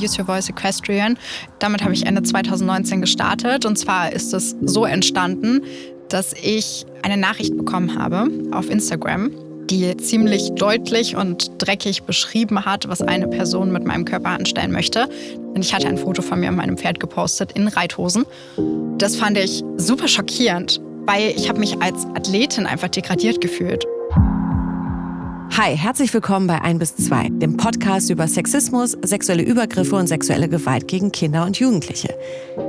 Use Your Voice Equestrian. Damit habe ich Ende 2019 gestartet. Und zwar ist es so entstanden, dass ich eine Nachricht bekommen habe auf Instagram, die ziemlich deutlich und dreckig beschrieben hat, was eine Person mit meinem Körper anstellen möchte. Und ich hatte ein Foto von mir und meinem Pferd gepostet in Reithosen. Das fand ich super schockierend, weil ich habe mich als Athletin einfach degradiert gefühlt. Hi, herzlich willkommen bei 1 bis 2, dem Podcast über Sexismus, sexuelle Übergriffe und sexuelle Gewalt gegen Kinder und Jugendliche.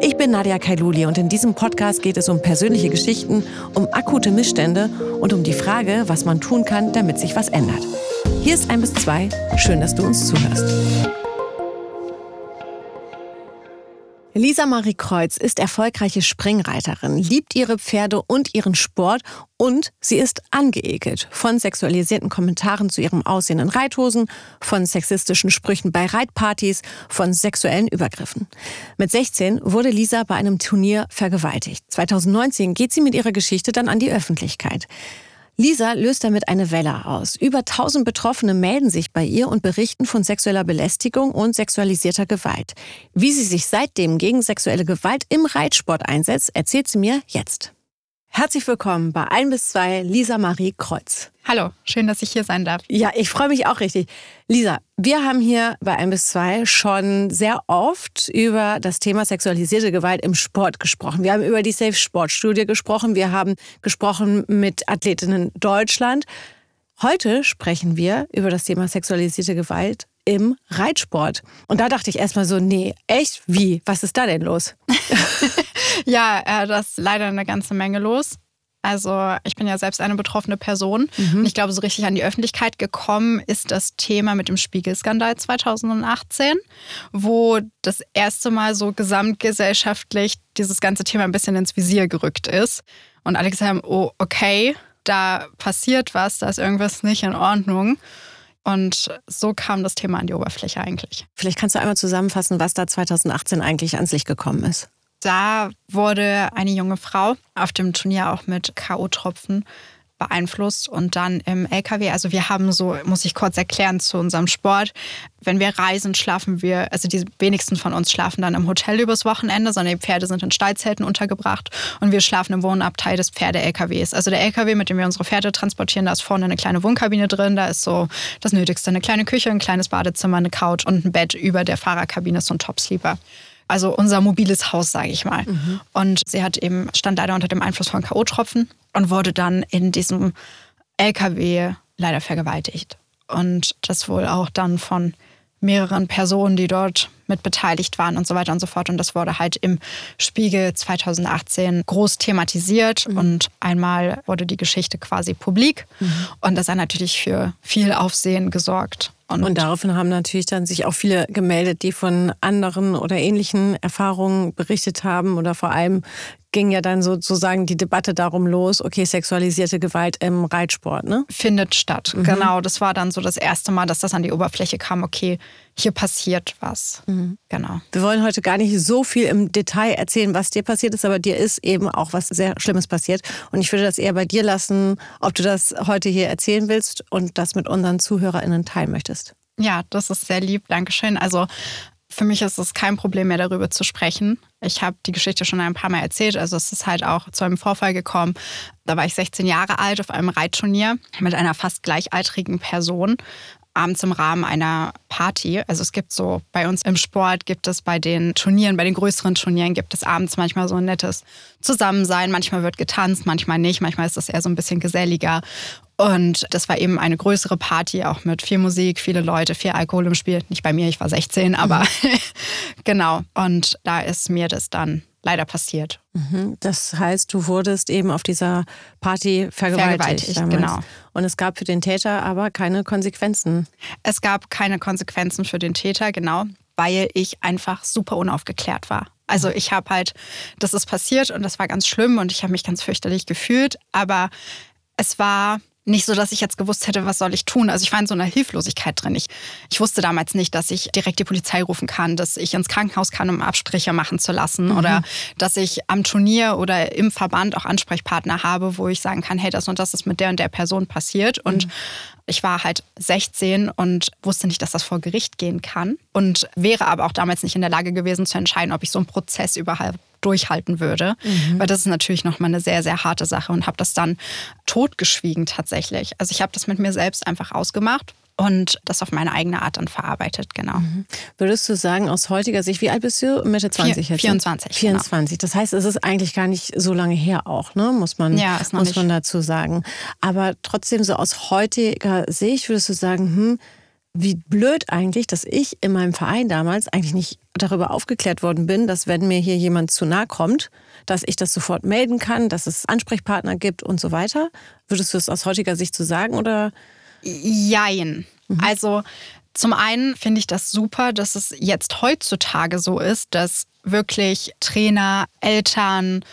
Ich bin Nadia Kailuli und in diesem Podcast geht es um persönliche Geschichten, um akute Missstände und um die Frage, was man tun kann, damit sich was ändert. Hier ist 1 bis 2, schön, dass du uns zuhörst. Lisa Marie Kreuz ist erfolgreiche Springreiterin, liebt ihre Pferde und ihren Sport und sie ist angeekelt von sexualisierten Kommentaren zu ihrem Aussehen in Reithosen, von sexistischen Sprüchen bei Reitpartys, von sexuellen Übergriffen. Mit 16 wurde Lisa bei einem Turnier vergewaltigt. 2019 geht sie mit ihrer Geschichte dann an die Öffentlichkeit. Lisa löst damit eine Welle aus. Über 1000 Betroffene melden sich bei ihr und berichten von sexueller Belästigung und sexualisierter Gewalt. Wie sie sich seitdem gegen sexuelle Gewalt im Reitsport einsetzt, erzählt sie mir jetzt. Herzlich willkommen bei 1 bis 2 Lisa Marie Kreuz. Hallo, schön, dass ich hier sein darf. Ja, ich freue mich auch richtig. Lisa, wir haben hier bei 1 bis 2 schon sehr oft über das Thema sexualisierte Gewalt im Sport gesprochen. Wir haben über die Safe Sport Studie gesprochen. Wir haben gesprochen mit Athletinnen Deutschland. Heute sprechen wir über das Thema sexualisierte Gewalt im Reitsport. Und da dachte ich erstmal so, nee, echt? Wie? Was ist da denn los? Ja, äh, da ist leider eine ganze Menge los. Also ich bin ja selbst eine betroffene Person mhm. und ich glaube, so richtig an die Öffentlichkeit gekommen ist das Thema mit dem Spiegelskandal 2018, wo das erste Mal so gesamtgesellschaftlich dieses ganze Thema ein bisschen ins Visier gerückt ist. Und alle gesagt haben, oh, okay, da passiert was, da ist irgendwas nicht in Ordnung. Und so kam das Thema an die Oberfläche eigentlich. Vielleicht kannst du einmal zusammenfassen, was da 2018 eigentlich ans Licht gekommen ist. Da wurde eine junge Frau auf dem Turnier auch mit K.O.-Tropfen beeinflusst und dann im LKW, also wir haben so, muss ich kurz erklären zu unserem Sport, wenn wir reisen, schlafen wir, also die wenigsten von uns schlafen dann im Hotel übers Wochenende, sondern die Pferde sind in Stallzelten untergebracht und wir schlafen im Wohnabteil des Pferde-LKWs. Also der LKW, mit dem wir unsere Pferde transportieren, da ist vorne eine kleine Wohnkabine drin, da ist so das Nötigste, eine kleine Küche, ein kleines Badezimmer, eine Couch und ein Bett über der Fahrerkabine, so ein Topsleeper. Also unser mobiles Haus, sage ich mal. Mhm. Und sie hat eben, stand leider unter dem Einfluss von K.O.-Tropfen und wurde dann in diesem LKW leider vergewaltigt. Und das wohl auch dann von mehreren Personen, die dort mit beteiligt waren und so weiter und so fort. Und das wurde halt im Spiegel 2018 groß thematisiert mhm. und einmal wurde die Geschichte quasi publik. Mhm. Und das hat natürlich für viel Aufsehen gesorgt. Und, und daraufhin haben natürlich dann sich auch viele gemeldet, die von anderen oder ähnlichen Erfahrungen berichtet haben oder vor allem ging ja dann sozusagen die Debatte darum los, okay, sexualisierte Gewalt im Reitsport, ne? Findet statt, mhm. genau. Das war dann so das erste Mal, dass das an die Oberfläche kam, okay, hier passiert was. Mhm. Genau. Wir wollen heute gar nicht so viel im Detail erzählen, was dir passiert ist, aber dir ist eben auch was sehr Schlimmes passiert. Und ich würde das eher bei dir lassen, ob du das heute hier erzählen willst und das mit unseren ZuhörerInnen teilen möchtest. Ja, das ist sehr lieb. Dankeschön. Also für mich ist es kein Problem mehr, darüber zu sprechen. Ich habe die Geschichte schon ein paar Mal erzählt. Also es ist halt auch zu einem Vorfall gekommen. Da war ich 16 Jahre alt auf einem Reitturnier mit einer fast gleichaltrigen Person abends im Rahmen einer Party. Also es gibt so, bei uns im Sport gibt es bei den Turnieren, bei den größeren Turnieren gibt es abends manchmal so ein nettes Zusammensein. Manchmal wird getanzt, manchmal nicht. Manchmal ist es eher so ein bisschen geselliger. Und das war eben eine größere Party, auch mit viel Musik, viele Leute, viel Alkohol im Spiel. Nicht bei mir, ich war 16, aber mhm. genau. Und da ist mir das dann leider passiert. Mhm. Das heißt, du wurdest eben auf dieser Party vergewaltigt. vergewaltigt genau. Und es gab für den Täter aber keine Konsequenzen. Es gab keine Konsequenzen für den Täter, genau, weil ich einfach super unaufgeklärt war. Also ich habe halt, das ist passiert und das war ganz schlimm und ich habe mich ganz fürchterlich gefühlt, aber es war nicht so, dass ich jetzt gewusst hätte, was soll ich tun. Also ich war in so einer Hilflosigkeit drin. Ich, ich wusste damals nicht, dass ich direkt die Polizei rufen kann, dass ich ins Krankenhaus kann, um Abstriche machen zu lassen mhm. oder dass ich am Turnier oder im Verband auch Ansprechpartner habe, wo ich sagen kann, hey, das und das ist mit der und der Person passiert. Und mhm. ich war halt 16 und wusste nicht, dass das vor Gericht gehen kann und wäre aber auch damals nicht in der Lage gewesen zu entscheiden, ob ich so einen Prozess überhaupt durchhalten würde. Mhm. Weil das ist natürlich nochmal eine sehr, sehr harte Sache und habe das dann totgeschwiegen tatsächlich. Also ich habe das mit mir selbst einfach ausgemacht und das auf meine eigene Art dann verarbeitet, genau. Mhm. Würdest du sagen, aus heutiger Sicht, wie alt bist du? Mitte 20 jetzt? 24. 24. Genau. Das heißt, es ist eigentlich gar nicht so lange her auch, ne? muss, man, ja, muss man dazu sagen. Aber trotzdem, so aus heutiger Sicht, würdest du sagen, hm, wie blöd eigentlich, dass ich in meinem Verein damals eigentlich nicht darüber aufgeklärt worden bin, dass wenn mir hier jemand zu nahe kommt, dass ich das sofort melden kann, dass es Ansprechpartner gibt und so weiter. Würdest du es aus heutiger Sicht so sagen oder? Jein. Mhm. Also zum einen finde ich das super, dass es jetzt heutzutage so ist, dass wirklich Trainer, Eltern,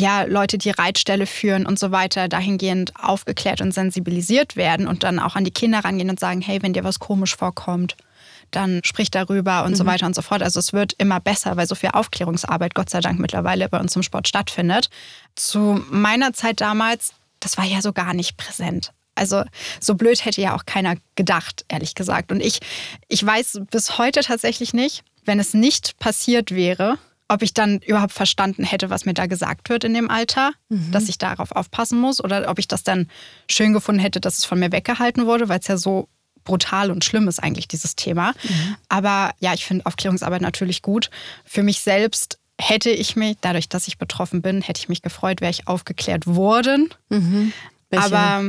ja, Leute, die Reitstelle führen und so weiter, dahingehend aufgeklärt und sensibilisiert werden und dann auch an die Kinder rangehen und sagen, hey, wenn dir was komisch vorkommt, dann sprich darüber und mhm. so weiter und so fort. Also es wird immer besser, weil so viel Aufklärungsarbeit Gott sei Dank mittlerweile bei uns im Sport stattfindet. Zu meiner Zeit damals, das war ja so gar nicht präsent. Also so blöd hätte ja auch keiner gedacht, ehrlich gesagt. Und ich, ich weiß bis heute tatsächlich nicht, wenn es nicht passiert wäre, ob ich dann überhaupt verstanden hätte, was mir da gesagt wird in dem Alter, mhm. dass ich darauf aufpassen muss oder ob ich das dann schön gefunden hätte, dass es von mir weggehalten wurde, weil es ja so brutal und schlimm ist eigentlich dieses Thema. Mhm. Aber ja, ich finde Aufklärungsarbeit natürlich gut. Für mich selbst hätte ich mich, dadurch, dass ich betroffen bin, hätte ich mich gefreut, wäre ich aufgeklärt worden. Mhm. Aber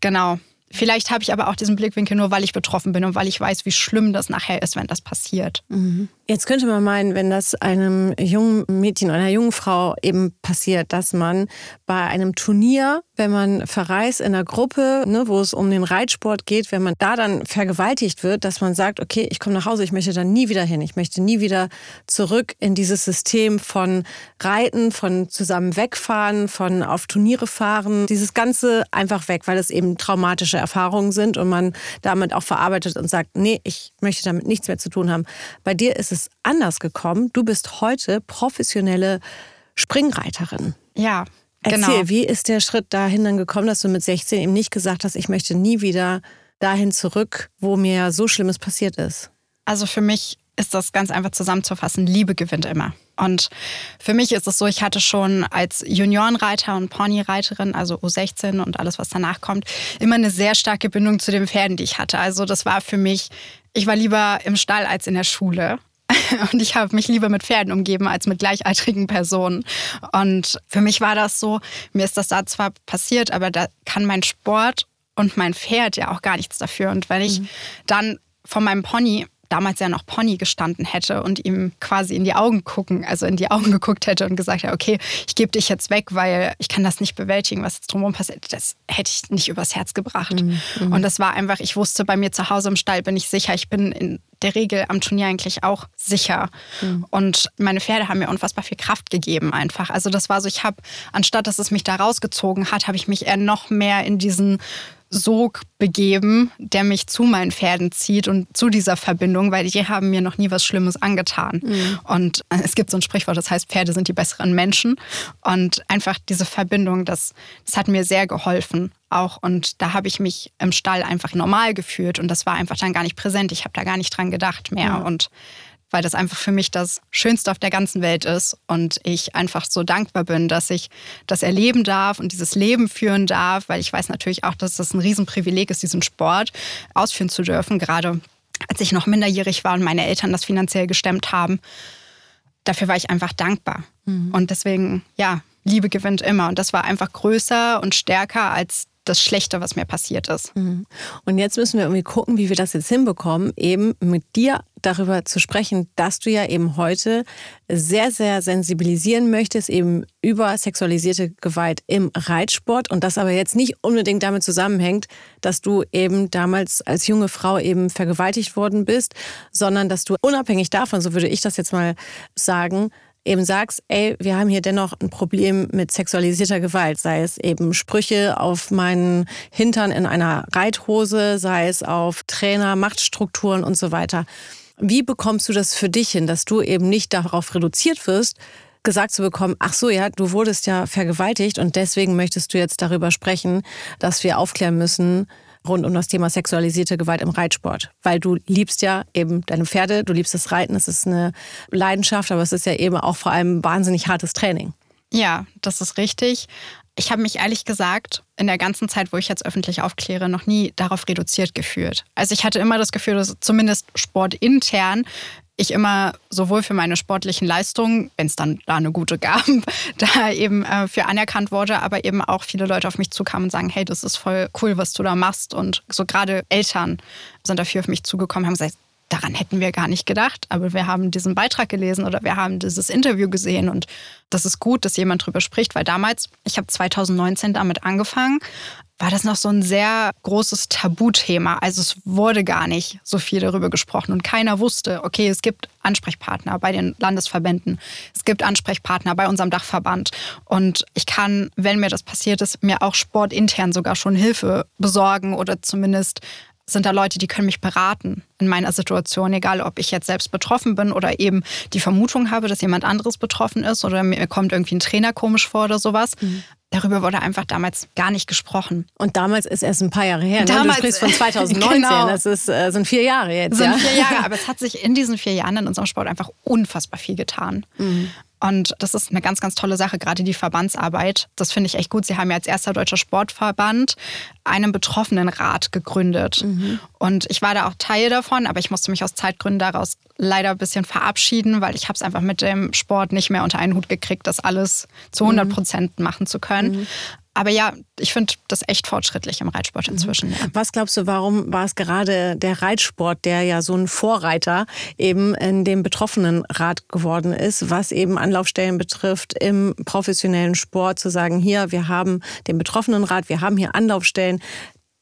genau, Vielleicht habe ich aber auch diesen Blickwinkel nur, weil ich betroffen bin und weil ich weiß, wie schlimm das nachher ist, wenn das passiert. Mhm. Jetzt könnte man meinen, wenn das einem jungen Mädchen oder einer jungen Frau eben passiert, dass man bei einem Turnier, wenn man verreist in einer Gruppe, ne, wo es um den Reitsport geht, wenn man da dann vergewaltigt wird, dass man sagt, okay, ich komme nach Hause, ich möchte da nie wieder hin, ich möchte nie wieder zurück in dieses System von Reiten, von zusammen wegfahren, von auf Turniere fahren, dieses Ganze einfach weg, weil es eben traumatische Erfahrungen sind und man damit auch verarbeitet und sagt, nee, ich möchte damit nichts mehr zu tun haben. Bei dir ist es anders gekommen. Du bist heute professionelle Springreiterin. Ja. Erzähl, genau. wie ist der Schritt dahin dann gekommen, dass du mit 16 eben nicht gesagt hast, ich möchte nie wieder dahin zurück, wo mir so Schlimmes passiert ist? Also für mich ist das ganz einfach zusammenzufassen. Liebe gewinnt immer. Und für mich ist es so, ich hatte schon als Juniorenreiter und Ponyreiterin, also U16 und alles, was danach kommt, immer eine sehr starke Bindung zu den Pferden, die ich hatte. Also das war für mich, ich war lieber im Stall als in der Schule. Und ich habe mich lieber mit Pferden umgeben als mit gleichaltrigen Personen. Und für mich war das so, mir ist das da zwar passiert, aber da kann mein Sport und mein Pferd ja auch gar nichts dafür. Und wenn ich mhm. dann von meinem Pony damals ja noch Pony gestanden hätte und ihm quasi in die Augen gucken, also in die Augen geguckt hätte und gesagt hätte, okay, ich gebe dich jetzt weg, weil ich kann das nicht bewältigen, was jetzt drumherum passiert, das hätte ich nicht übers Herz gebracht. Mhm. mhm. Und das war einfach, ich wusste, bei mir zu Hause im Stall bin ich sicher, ich bin in der Regel am Turnier eigentlich auch sicher. Mhm. Und meine Pferde haben mir unfassbar viel Kraft gegeben einfach. Also das war so, ich habe, anstatt dass es mich da rausgezogen hat, habe ich mich eher noch mehr in diesen Sog begeben, der mich zu meinen Pferden zieht und zu dieser Verbindung, weil die haben mir noch nie was Schlimmes angetan. Mhm. Und äh, es gibt so ein Sprichwort, das heißt, Pferde sind die besseren Menschen. Und einfach diese Verbindung, das, das hat mir sehr geholfen auch. Und da habe ich mich im Stall einfach normal gefühlt und das war einfach dann gar nicht präsent. Ich habe da gar nicht dran gedacht mehr. Ja. Und weil das einfach für mich das Schönste auf der ganzen Welt ist und ich einfach so dankbar bin, dass ich das erleben darf und dieses Leben führen darf, weil ich weiß natürlich auch, dass das ein Riesenprivileg ist, diesen Sport ausführen zu dürfen, gerade als ich noch minderjährig war und meine Eltern das finanziell gestemmt haben. Dafür war ich einfach dankbar. Mhm. Und deswegen, ja, Liebe gewinnt immer. Und das war einfach größer und stärker als das Schlechte, was mir passiert ist. Mhm. Und jetzt müssen wir irgendwie gucken, wie wir das jetzt hinbekommen, eben mit dir darüber zu sprechen, dass du ja eben heute sehr, sehr sensibilisieren möchtest, eben über sexualisierte Gewalt im Reitsport und das aber jetzt nicht unbedingt damit zusammenhängt, dass du eben damals als junge Frau eben vergewaltigt worden bist, sondern dass du unabhängig davon, so würde ich das jetzt mal sagen, eben sagst, ey, wir haben hier dennoch ein Problem mit sexualisierter Gewalt, sei es eben Sprüche auf meinen Hintern in einer Reithose, sei es auf Trainer, Machtstrukturen und so weiter. Wie bekommst du das für dich hin, dass du eben nicht darauf reduziert wirst, gesagt zu bekommen, ach so, ja, du wurdest ja vergewaltigt und deswegen möchtest du jetzt darüber sprechen, dass wir aufklären müssen rund um das Thema sexualisierte Gewalt im Reitsport. Weil du liebst ja eben deine Pferde, du liebst das Reiten, es ist eine Leidenschaft, aber es ist ja eben auch vor allem wahnsinnig hartes Training. Ja, das ist richtig. Ich habe mich ehrlich gesagt in der ganzen Zeit, wo ich jetzt öffentlich aufkläre, noch nie darauf reduziert gefühlt. Also ich hatte immer das Gefühl, dass zumindest sportintern ich immer sowohl für meine sportlichen Leistungen, wenn es dann da eine gute gab, da eben äh, für anerkannt wurde, aber eben auch viele Leute auf mich zukamen und sagen, hey, das ist voll cool, was du da machst. Und so gerade Eltern sind dafür auf mich zugekommen, haben gesagt, daran hätten wir gar nicht gedacht, aber wir haben diesen Beitrag gelesen oder wir haben dieses Interview gesehen und das ist gut, dass jemand drüber spricht, weil damals, ich habe 2019 damit angefangen, war das noch so ein sehr großes Tabuthema. Also es wurde gar nicht so viel darüber gesprochen und keiner wusste, okay, es gibt Ansprechpartner bei den Landesverbänden, es gibt Ansprechpartner bei unserem Dachverband und ich kann, wenn mir das passiert ist, mir auch sportintern sogar schon Hilfe besorgen oder zumindest sind da Leute, die können mich beraten in meiner Situation, egal ob ich jetzt selbst betroffen bin oder eben die Vermutung habe, dass jemand anderes betroffen ist oder mir kommt irgendwie ein Trainer komisch vor oder sowas. Mhm. Darüber wurde einfach damals gar nicht gesprochen. Und damals ist erst ein paar Jahre her. Ne? Damals, du sprichst von 2019. Genau. Das ist, äh, sind vier Jahre jetzt. Sind ja? vier Jahre, aber es hat sich in diesen vier Jahren in unserem Sport einfach unfassbar viel getan. Mhm. Und das ist eine ganz, ganz tolle Sache, gerade die Verbandsarbeit. Das finde ich echt gut. Sie haben ja als erster deutscher Sportverband einen Betroffenenrat gegründet. Mhm. Und ich war da auch Teil davon, aber ich musste mich aus Zeitgründen daraus leider ein bisschen verabschieden, weil ich habe es einfach mit dem Sport nicht mehr unter einen Hut gekriegt, das alles zu 100 mhm. Prozent machen zu können. Mhm. Aber ja, ich finde das echt fortschrittlich im Reitsport inzwischen. Ja. Was glaubst du, warum war es gerade der Reitsport, der ja so ein Vorreiter eben in dem Betroffenenrat geworden ist, was eben Anlaufstellen betrifft im professionellen Sport, zu sagen, hier, wir haben den Betroffenenrat, wir haben hier Anlaufstellen.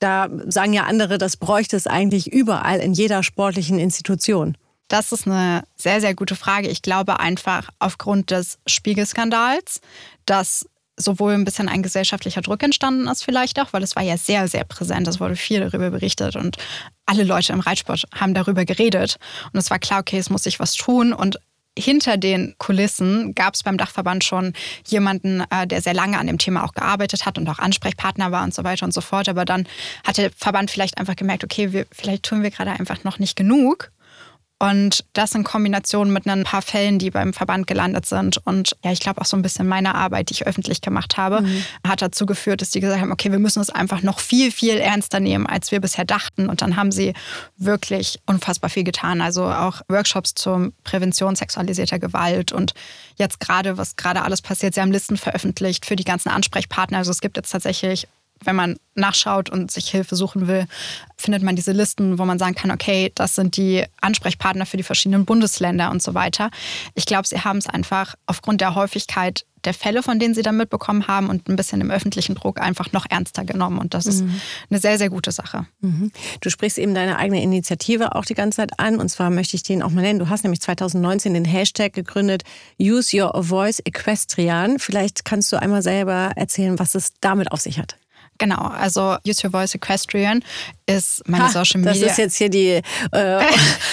Da sagen ja andere, das bräuchte es eigentlich überall in jeder sportlichen Institution. Das ist eine sehr, sehr gute Frage. Ich glaube einfach aufgrund des Spiegelskandals, dass sowohl ein bisschen ein gesellschaftlicher Druck entstanden ist, vielleicht auch, weil es war ja sehr, sehr präsent. Es wurde viel darüber berichtet und alle Leute im Reitsport haben darüber geredet. Und es war klar, okay, es muss sich was tun. Und hinter den Kulissen gab es beim Dachverband schon jemanden, äh, der sehr lange an dem Thema auch gearbeitet hat und auch Ansprechpartner war und so weiter und so fort. Aber dann hat der Verband vielleicht einfach gemerkt, okay, wir, vielleicht tun wir gerade einfach noch nicht genug. Und das in Kombination mit ein paar Fällen, die beim Verband gelandet sind und ja, ich glaube auch so ein bisschen meine Arbeit, die ich öffentlich gemacht habe, mhm. hat dazu geführt, dass die gesagt haben, okay, wir müssen es einfach noch viel, viel ernster nehmen, als wir bisher dachten. Und dann haben sie wirklich unfassbar viel getan. Also auch Workshops zur Prävention sexualisierter Gewalt und jetzt gerade, was gerade alles passiert, sie haben Listen veröffentlicht für die ganzen Ansprechpartner. Also es gibt jetzt tatsächlich wenn man nachschaut und sich Hilfe suchen will, findet man diese Listen, wo man sagen kann, okay, das sind die Ansprechpartner für die verschiedenen Bundesländer und so weiter. Ich glaube, sie haben es einfach aufgrund der Häufigkeit der Fälle, von denen sie da mitbekommen haben und ein bisschen im öffentlichen Druck einfach noch ernster genommen. Und das ist mhm. eine sehr, sehr gute Sache. Mhm. Du sprichst eben deine eigene Initiative auch die ganze Zeit an. Und zwar möchte ich den auch mal nennen. Du hast nämlich 2019 den Hashtag gegründet, Use Your Voice Equestrian. Vielleicht kannst du einmal selber erzählen, was es damit auf sich hat. Genau, also Use Your Voice Equestrian ist meine ha, Social Media. Das ist jetzt hier die, äh,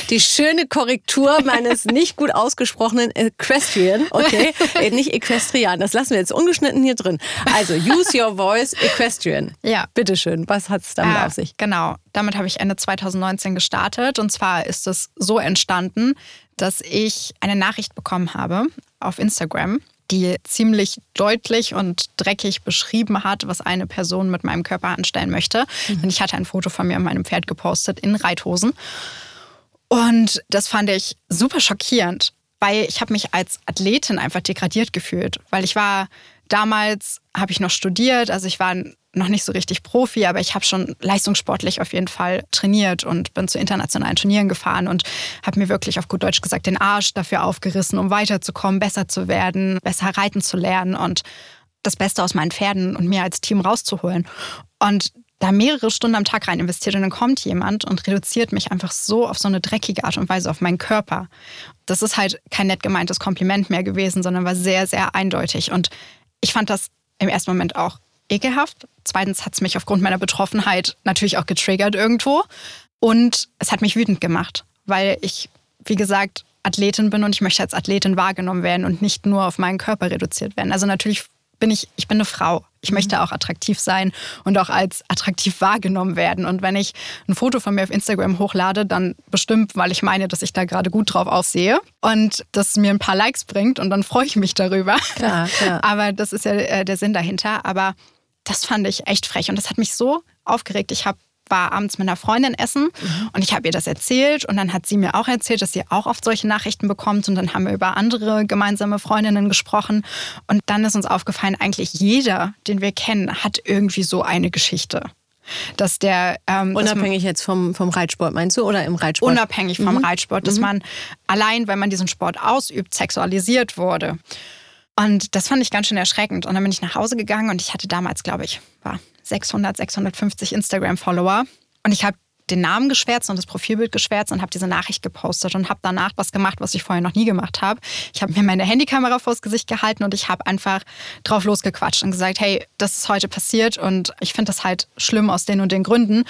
die schöne Korrektur meines nicht gut ausgesprochenen Equestrian. Okay, äh, nicht Equestrian, das lassen wir jetzt ungeschnitten hier drin. Also Use Your Voice Equestrian. Ja. Bitteschön, was hat es damit äh, auf sich? Genau, damit habe ich Ende 2019 gestartet. Und zwar ist es so entstanden, dass ich eine Nachricht bekommen habe auf Instagram die ziemlich deutlich und dreckig beschrieben hat, was eine Person mit meinem Körper anstellen möchte. Mhm. Und ich hatte ein Foto von mir und meinem Pferd gepostet in Reithosen. Und das fand ich super schockierend, weil ich habe mich als Athletin einfach degradiert gefühlt, weil ich war damals habe ich noch studiert, also ich war noch nicht so richtig Profi, aber ich habe schon leistungssportlich auf jeden Fall trainiert und bin zu internationalen Turnieren gefahren und habe mir wirklich auf gut Deutsch gesagt den Arsch dafür aufgerissen, um weiterzukommen, besser zu werden, besser reiten zu lernen und das Beste aus meinen Pferden und mir als Team rauszuholen. Und da mehrere Stunden am Tag rein investiert und dann kommt jemand und reduziert mich einfach so auf so eine dreckige Art und Weise auf meinen Körper. Das ist halt kein nett gemeintes Kompliment mehr gewesen, sondern war sehr, sehr eindeutig. Und ich fand das im ersten Moment auch ekelhaft. Zweitens hat es mich aufgrund meiner Betroffenheit natürlich auch getriggert irgendwo. Und es hat mich wütend gemacht, weil ich, wie gesagt, Athletin bin und ich möchte als Athletin wahrgenommen werden und nicht nur auf meinen Körper reduziert werden. Also natürlich bin ich, ich bin eine Frau. Ich mhm. möchte auch attraktiv sein und auch als attraktiv wahrgenommen werden. Und wenn ich ein Foto von mir auf Instagram hochlade, dann bestimmt, weil ich meine, dass ich da gerade gut drauf aussehe und das mir ein paar Likes bringt und dann freue ich mich darüber. Klar, klar. Aber das ist ja äh, der Sinn dahinter. Aber das fand ich echt frech und das hat mich so aufgeregt. Ich habe war abends mit einer Freundin essen mhm. und ich habe ihr das erzählt und dann hat sie mir auch erzählt, dass sie auch oft solche Nachrichten bekommt und dann haben wir über andere gemeinsame Freundinnen gesprochen und dann ist uns aufgefallen, eigentlich jeder, den wir kennen, hat irgendwie so eine Geschichte. Dass der ähm, unabhängig dass jetzt vom, vom Reitsport meinst du oder im Reitsport? Unabhängig vom mhm. Reitsport, dass mhm. man allein, wenn man diesen Sport ausübt, sexualisiert wurde. Und das fand ich ganz schön erschreckend. Und dann bin ich nach Hause gegangen und ich hatte damals, glaube ich, war 600, 650 Instagram-Follower. Und ich habe den Namen geschwärzt und das Profilbild geschwärzt und habe diese Nachricht gepostet und habe danach was gemacht, was ich vorher noch nie gemacht habe. Ich habe mir meine Handykamera vors Gesicht gehalten und ich habe einfach drauf losgequatscht und gesagt, hey, das ist heute passiert und ich finde das halt schlimm aus den und den Gründen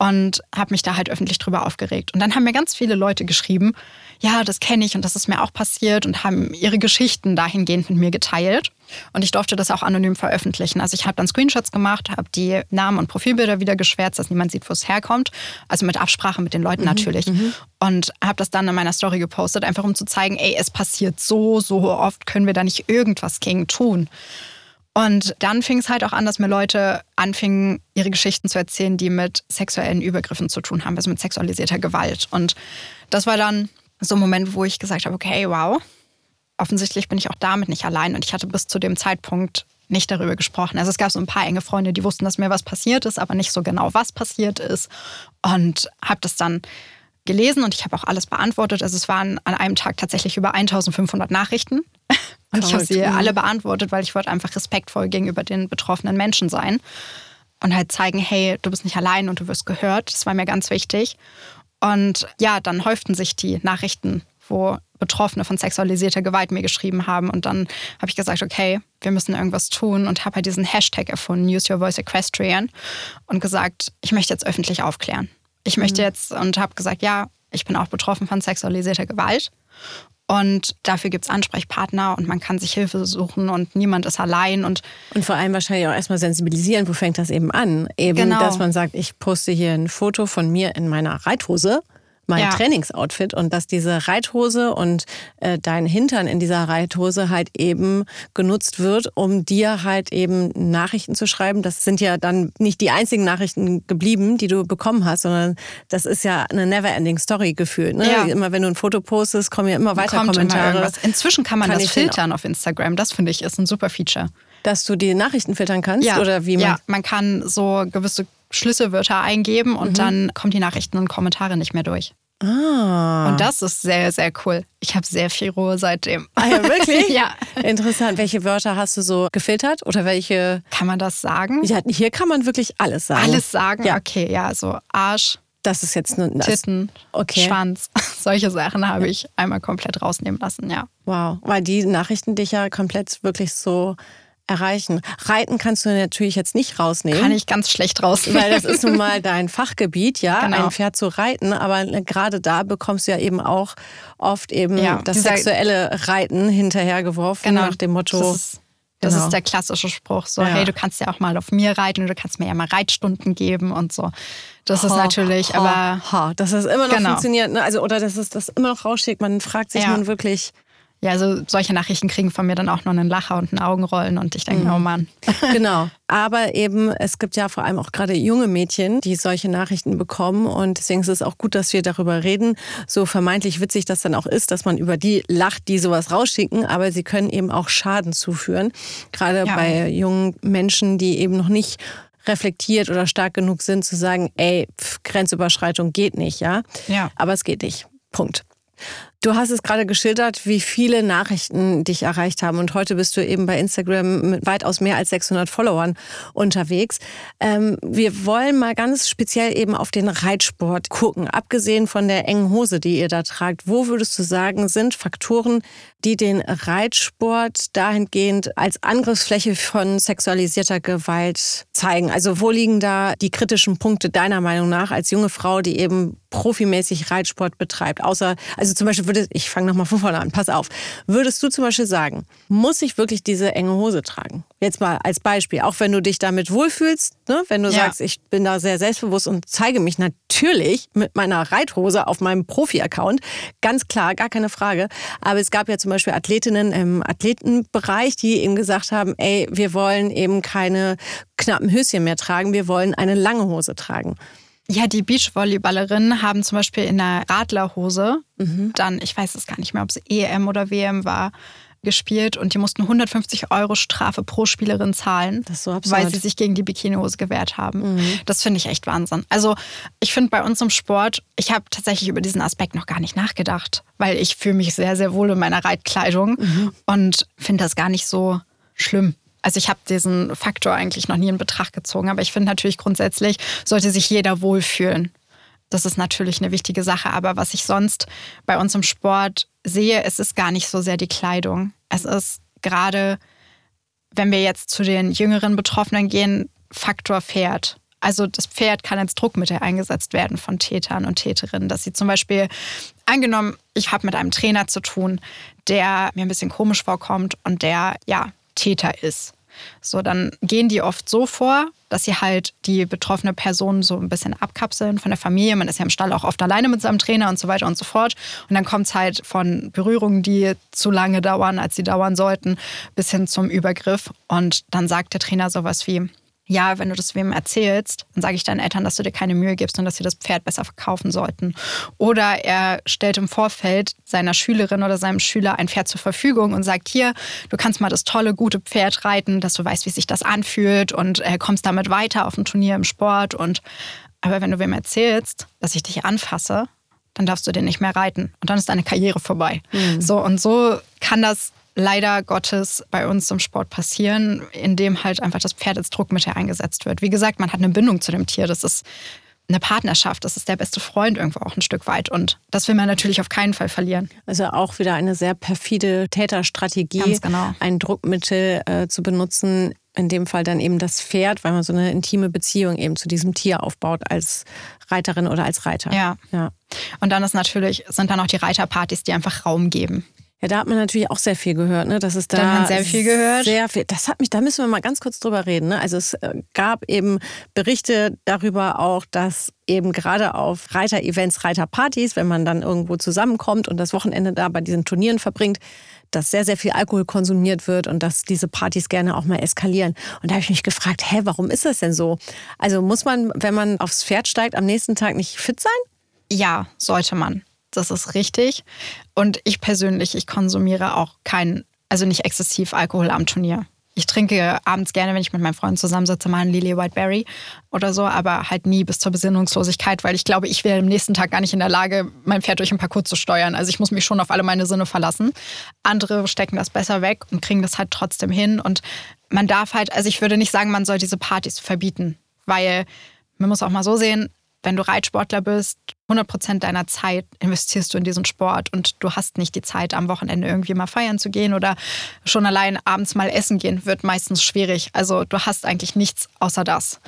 und habe mich da halt öffentlich drüber aufgeregt. Und dann haben mir ganz viele Leute geschrieben, ja, das kenne ich und das ist mir auch passiert und haben ihre Geschichten dahingehend mit mir geteilt. Und ich durfte das auch anonym veröffentlichen. Also ich habe dann Screenshots gemacht, habe die Namen und Profilbilder wieder geschwärzt, dass niemand sieht, wo es herkommt. Also mit Absprache mit den Leuten mhm, natürlich. Mhm. Und habe das dann in meiner Story gepostet, einfach um zu zeigen, ey, es passiert so, so oft, können wir da nicht irgendwas gegen tun. Und dann fing es halt auch an, dass mir Leute anfingen, ihre Geschichten zu erzählen, die mit sexuellen Übergriffen zu tun haben, also mit sexualisierter Gewalt. Und das war dann so ein Moment, wo ich gesagt habe, okay, wow, offensichtlich bin ich auch damit nicht allein. Und ich hatte bis zu dem Zeitpunkt nicht darüber gesprochen. Also es gab so ein paar enge Freunde, die wussten, dass mir was passiert ist, aber nicht so genau, was passiert ist. Und habe das dann gelesen und ich habe auch alles beantwortet. Also es waren an einem Tag tatsächlich über 1500 Nachrichten. Und ich habe sie alle beantwortet, weil ich wollte einfach respektvoll gegenüber den betroffenen Menschen sein. Und halt zeigen, hey, du bist nicht allein und du wirst gehört. Das war mir ganz wichtig. Und ja, dann häuften sich die Nachrichten, wo Betroffene von sexualisierter Gewalt mir geschrieben haben. Und dann habe ich gesagt, okay, wir müssen irgendwas tun und habe halt diesen Hashtag erfunden, Use Your Voice Equestrian, und gesagt, ich möchte jetzt öffentlich aufklären. Ich möchte mhm. jetzt und habe gesagt, ja, ich bin auch betroffen von sexualisierter Gewalt. Und dafür gibt es Ansprechpartner und man kann sich Hilfe suchen und niemand ist allein. Und, und vor allem wahrscheinlich auch erstmal sensibilisieren, wo fängt das eben an? Eben, genau. dass man sagt, ich poste hier ein Foto von mir in meiner Reithose mein ja. Trainingsoutfit und dass diese Reithose und äh, dein Hintern in dieser Reithose halt eben genutzt wird, um dir halt eben Nachrichten zu schreiben. Das sind ja dann nicht die einzigen Nachrichten geblieben, die du bekommen hast, sondern das ist ja eine never-ending Story gefühlt. Ne? Ja. Immer wenn du ein Foto postest, kommen ja immer weiter Kommt Kommentare. Immer Inzwischen kann man kann das filtern auf Instagram. Das finde ich ist ein super Feature. Dass du die Nachrichten filtern kannst? Ja, oder wie man ja man kann so gewisse Schlüsselwörter eingeben und mhm. dann kommen die Nachrichten und Kommentare nicht mehr durch. Ah. Und das ist sehr, sehr cool. Ich habe sehr viel Ruhe seitdem. Ah ja, wirklich? ja. Interessant. Welche Wörter hast du so gefiltert oder welche? Kann man das sagen? Ja, hier kann man wirklich alles sagen. Alles sagen? Ja. Okay, ja, so Arsch. Das ist jetzt nur Titten, okay. Schwanz. Solche Sachen habe ich einmal komplett rausnehmen lassen, ja. Wow, weil die Nachrichten dich ja komplett wirklich so erreichen. Reiten kannst du natürlich jetzt nicht rausnehmen. Kann ich ganz schlecht rausnehmen. Weil das ist nun mal dein Fachgebiet, ja, genau. ein Pferd zu reiten. Aber gerade da bekommst du ja eben auch oft eben ja, das sexuelle Reiten hinterhergeworfen genau. nach dem Motto. Das ist, das genau. ist der klassische Spruch, so, ja. hey, du kannst ja auch mal auf mir reiten, du kannst mir ja mal Reitstunden geben und so. Das ha, ist natürlich, ha, aber. Ha, dass das immer noch genau. funktioniert, ne? also, oder dass es das immer noch rausschickt. Man fragt sich ja. nun wirklich, ja, also solche Nachrichten kriegen von mir dann auch nur einen Lacher und ein Augenrollen und ich denke, mhm. oh Mann. Genau. Aber eben, es gibt ja vor allem auch gerade junge Mädchen, die solche Nachrichten bekommen und deswegen ist es auch gut, dass wir darüber reden. So vermeintlich witzig das dann auch ist, dass man über die lacht, die sowas rausschicken, aber sie können eben auch Schaden zuführen. Gerade ja. bei jungen Menschen, die eben noch nicht reflektiert oder stark genug sind, zu sagen, ey, pf, Grenzüberschreitung geht nicht, ja? Ja. Aber es geht nicht. Punkt. Du hast es gerade geschildert, wie viele Nachrichten dich erreicht haben. Und heute bist du eben bei Instagram mit weitaus mehr als 600 Followern unterwegs. Ähm, wir wollen mal ganz speziell eben auf den Reitsport gucken. Abgesehen von der engen Hose, die ihr da tragt, wo würdest du sagen, sind Faktoren, die den Reitsport dahingehend als Angriffsfläche von sexualisierter Gewalt zeigen? Also wo liegen da die kritischen Punkte deiner Meinung nach als junge Frau, die eben profimäßig Reitsport betreibt? Außer, also zum Beispiel würde, ich fange nochmal von vorne an, pass auf. Würdest du zum Beispiel sagen, muss ich wirklich diese enge Hose tragen? Jetzt mal als Beispiel, auch wenn du dich damit wohlfühlst, ne? wenn du ja. sagst, ich bin da sehr selbstbewusst und zeige mich natürlich mit meiner Reithose auf meinem Profi-Account, ganz klar, gar keine Frage. Aber es gab ja zum Beispiel Athletinnen im Athletenbereich, die eben gesagt haben, ey, wir wollen eben keine knappen Höschen mehr tragen, wir wollen eine lange Hose tragen. Ja, die Beachvolleyballerinnen haben zum Beispiel in einer Radlerhose mhm. dann, ich weiß es gar nicht mehr, ob es EM oder WM war, gespielt und die mussten 150 Euro Strafe pro Spielerin zahlen, so weil sie sich gegen die Bikinihose gewehrt haben. Mhm. Das finde ich echt Wahnsinn. Also ich finde bei uns im Sport, ich habe tatsächlich über diesen Aspekt noch gar nicht nachgedacht, weil ich fühle mich sehr, sehr wohl in meiner Reitkleidung mhm. und finde das gar nicht so schlimm. Also ich habe diesen Faktor eigentlich noch nie in Betracht gezogen, aber ich finde natürlich grundsätzlich sollte sich jeder wohlfühlen. Das ist natürlich eine wichtige Sache, aber was ich sonst bei uns im Sport sehe, es ist gar nicht so sehr die Kleidung. Es ist gerade, wenn wir jetzt zu den jüngeren Betroffenen gehen, Faktor Pferd. Also das Pferd kann als Druckmittel eingesetzt werden von Tätern und Täterinnen, dass sie zum Beispiel angenommen, ich habe mit einem Trainer zu tun, der mir ein bisschen komisch vorkommt und der ja Täter ist. So, dann gehen die oft so vor, dass sie halt die betroffene Person so ein bisschen abkapseln von der Familie. Man ist ja im Stall auch oft alleine mit seinem Trainer und so weiter und so fort. Und dann kommt es halt von Berührungen, die zu lange dauern, als sie dauern sollten, bis hin zum Übergriff. Und dann sagt der Trainer sowas wie, ja, wenn du das wem erzählst, dann sage ich deinen Eltern, dass du dir keine Mühe gibst und dass sie das Pferd besser verkaufen sollten. Oder er stellt im Vorfeld seiner Schülerin oder seinem Schüler ein Pferd zur Verfügung und sagt, hier, du kannst mal das tolle, gute Pferd reiten, dass du weißt, wie sich das anfühlt und äh, kommst damit weiter auf ein Turnier im Sport. Und aber wenn du wem erzählst, dass ich dich anfasse, dann darfst du den nicht mehr reiten und dann ist deine Karriere vorbei. Mhm. So und so kann das leider Gottes bei uns im Sport passieren, indem halt einfach das Pferd als Druckmittel eingesetzt wird. Wie gesagt, man hat eine Bindung zu dem Tier. Das ist eine Partnerschaft, das ist der beste Freund irgendwo auch ein Stück weit. Und das will man natürlich auf keinen Fall verlieren. Also auch wieder eine sehr perfide Täterstrategie, genau. ein Druckmittel äh, zu benutzen, in dem Fall dann eben das Pferd, weil man so eine intime Beziehung eben zu diesem Tier aufbaut als Reiterin oder als Reiter. Ja. ja. Und dann ist natürlich, sind dann auch die Reiterpartys, die einfach Raum geben. Ja, da hat man natürlich auch sehr viel gehört, ne? Das ist da, da hat man sehr viel gehört. Sehr viel. Das hat mich, da müssen wir mal ganz kurz drüber reden. Ne? Also es äh, gab eben Berichte darüber auch, dass eben gerade auf Reiter-Events, Reiterpartys, wenn man dann irgendwo zusammenkommt und das Wochenende da bei diesen Turnieren verbringt, dass sehr, sehr viel Alkohol konsumiert wird und dass diese Partys gerne auch mal eskalieren. Und da habe ich mich gefragt, hä, warum ist das denn so? Also muss man, wenn man aufs Pferd steigt, am nächsten Tag nicht fit sein? Ja, sollte man das ist richtig. Und ich persönlich, ich konsumiere auch keinen, also nicht exzessiv Alkohol am Turnier. Ich trinke abends gerne, wenn ich mit meinem Freund zusammensitze, mal einen Lily Whiteberry oder so, aber halt nie bis zur Besinnungslosigkeit, weil ich glaube, ich wäre am nächsten Tag gar nicht in der Lage, mein Pferd durch ein Parcours zu steuern. Also ich muss mich schon auf alle meine Sinne verlassen. Andere stecken das besser weg und kriegen das halt trotzdem hin. Und man darf halt, also ich würde nicht sagen, man soll diese Partys verbieten, weil man muss auch mal so sehen, wenn du Reitsportler bist, 100 Prozent deiner Zeit investierst du in diesen Sport und du hast nicht die Zeit, am Wochenende irgendwie mal feiern zu gehen oder schon allein abends mal essen gehen, wird meistens schwierig. Also du hast eigentlich nichts außer das.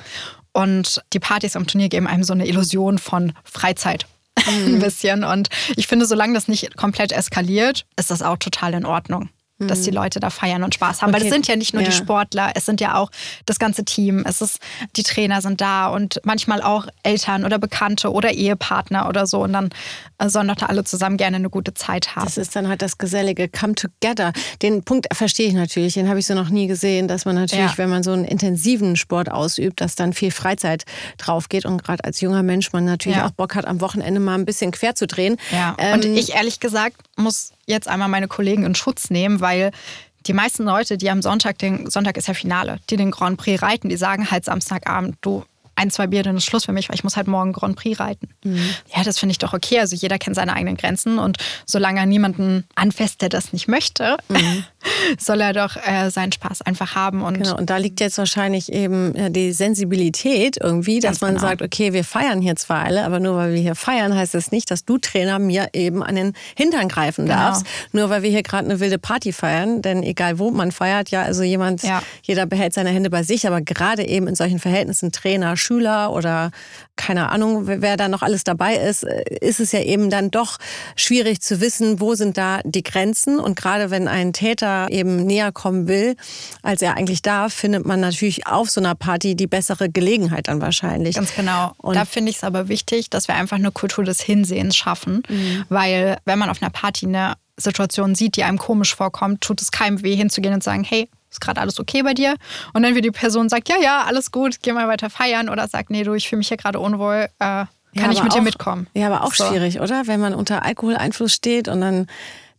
Und die Partys am Turnier geben einem so eine Illusion von Freizeit. Mhm. Ein bisschen. Und ich finde, solange das nicht komplett eskaliert, ist das auch total in Ordnung dass die mhm. Leute da feiern und Spaß haben. Okay. Weil es sind ja nicht nur ja. die Sportler, es sind ja auch das ganze Team, es ist, die Trainer sind da und manchmal auch Eltern oder Bekannte oder Ehepartner oder so. Und dann äh, sollen doch da alle zusammen gerne eine gute Zeit haben. Das ist dann halt das gesellige Come Together. Den Punkt verstehe ich natürlich, den habe ich so noch nie gesehen, dass man natürlich, ja. wenn man so einen intensiven Sport ausübt, dass dann viel Freizeit drauf geht und gerade als junger Mensch man natürlich ja. auch Bock hat, am Wochenende mal ein bisschen quer zu drehen. Ja. Ähm, und ich ehrlich gesagt muss jetzt einmal meine Kollegen in Schutz nehmen, weil die meisten Leute, die am Sonntag, den Sonntag ist ja Finale, die den Grand Prix reiten, die sagen halt Samstagabend, du, ein, zwei Bier, dann ist Schluss für mich, weil ich muss halt morgen Grand Prix reiten. Mhm. Ja, das finde ich doch okay. Also jeder kennt seine eigenen Grenzen und solange er niemanden anfasst, der das nicht möchte, mhm. soll er doch äh, seinen Spaß einfach haben. Und, genau, und da liegt jetzt wahrscheinlich eben äh, die Sensibilität irgendwie, dass man genau. sagt, okay, wir feiern hier zwar alle, aber nur weil wir hier feiern, heißt das nicht, dass du Trainer mir eben an den Hintern greifen genau. darfst, nur weil wir hier gerade eine wilde Party feiern. Denn egal wo man feiert, ja, also jemand, ja. jeder behält seine Hände bei sich, aber gerade eben in solchen Verhältnissen Trainer, Schüler oder keine Ahnung, wer da noch alles dabei ist, äh, ist es ja eben dann doch schwierig zu wissen, wo sind da die Grenzen. Und gerade wenn ein Täter eben näher kommen will, als er eigentlich darf, findet man natürlich auf so einer Party die bessere Gelegenheit dann wahrscheinlich. Ganz genau. Und da finde ich es aber wichtig, dass wir einfach eine Kultur des Hinsehens schaffen, mhm. weil wenn man auf einer Party eine Situation sieht, die einem komisch vorkommt, tut es keinem weh hinzugehen und sagen, hey, ist gerade alles okay bei dir? Und dann wie die Person sagt, ja, ja, alles gut, geh mal weiter feiern oder sagt, nee, du, ich fühle mich hier gerade unwohl, äh, kann ja, ich mit auch, dir mitkommen? Ja, aber auch so. schwierig, oder? Wenn man unter Alkoholeinfluss steht und dann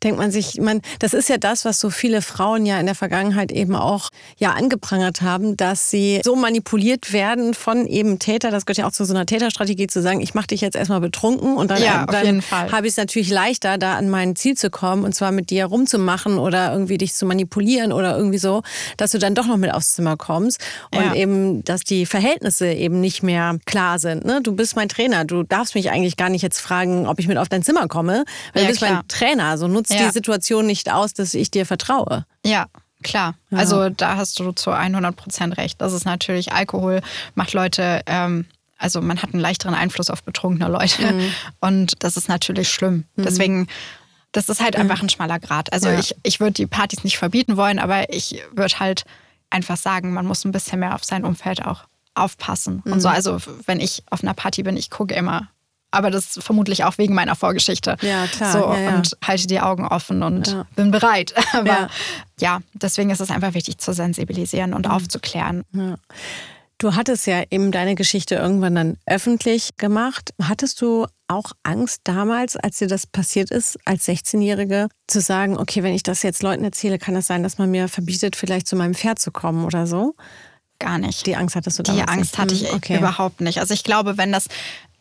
denkt man sich, man, das ist ja das, was so viele Frauen ja in der Vergangenheit eben auch ja angeprangert haben, dass sie so manipuliert werden von eben Täter. Das gehört ja auch zu so einer Täterstrategie zu sagen, ich mache dich jetzt erstmal betrunken und dann, ja, dann habe ich es natürlich leichter, da an mein Ziel zu kommen und zwar mit dir rumzumachen oder irgendwie dich zu manipulieren oder irgendwie so, dass du dann doch noch mit aufs Zimmer kommst und ja. eben, dass die Verhältnisse eben nicht mehr klar sind. Ne? Du bist mein Trainer, du darfst mich eigentlich gar nicht jetzt fragen, ob ich mit auf dein Zimmer komme, weil ja, du bist klar. mein Trainer, so nutzt ja. die Situation nicht aus, dass ich dir vertraue. Ja, klar. Ja. Also da hast du zu 100 Prozent recht. Das ist natürlich, Alkohol macht Leute, ähm, also man hat einen leichteren Einfluss auf betrunkene Leute. Mhm. Und das ist natürlich schlimm. Mhm. Deswegen, das ist halt einfach ein schmaler Grad. Also ja. ich, ich würde die Partys nicht verbieten wollen, aber ich würde halt einfach sagen, man muss ein bisschen mehr auf sein Umfeld auch aufpassen. Mhm. Und so, also wenn ich auf einer Party bin, ich gucke immer, aber das vermutlich auch wegen meiner Vorgeschichte. Ja, klar. So, ja, ja. Und halte die Augen offen und ja. bin bereit. Aber ja. deswegen ist es einfach wichtig zu sensibilisieren und mhm. aufzuklären. Du hattest ja eben deine Geschichte irgendwann dann öffentlich gemacht. Hattest du auch Angst damals, als dir das passiert ist, als 16-Jährige, zu sagen, okay, wenn ich das jetzt Leuten erzähle, kann es sein, dass man mir verbietet, vielleicht zu meinem Pferd zu kommen oder so? Gar nicht. Die Angst hattest du damals Die Angst nicht. hatte ich hm, okay. überhaupt nicht. Also ich glaube, wenn das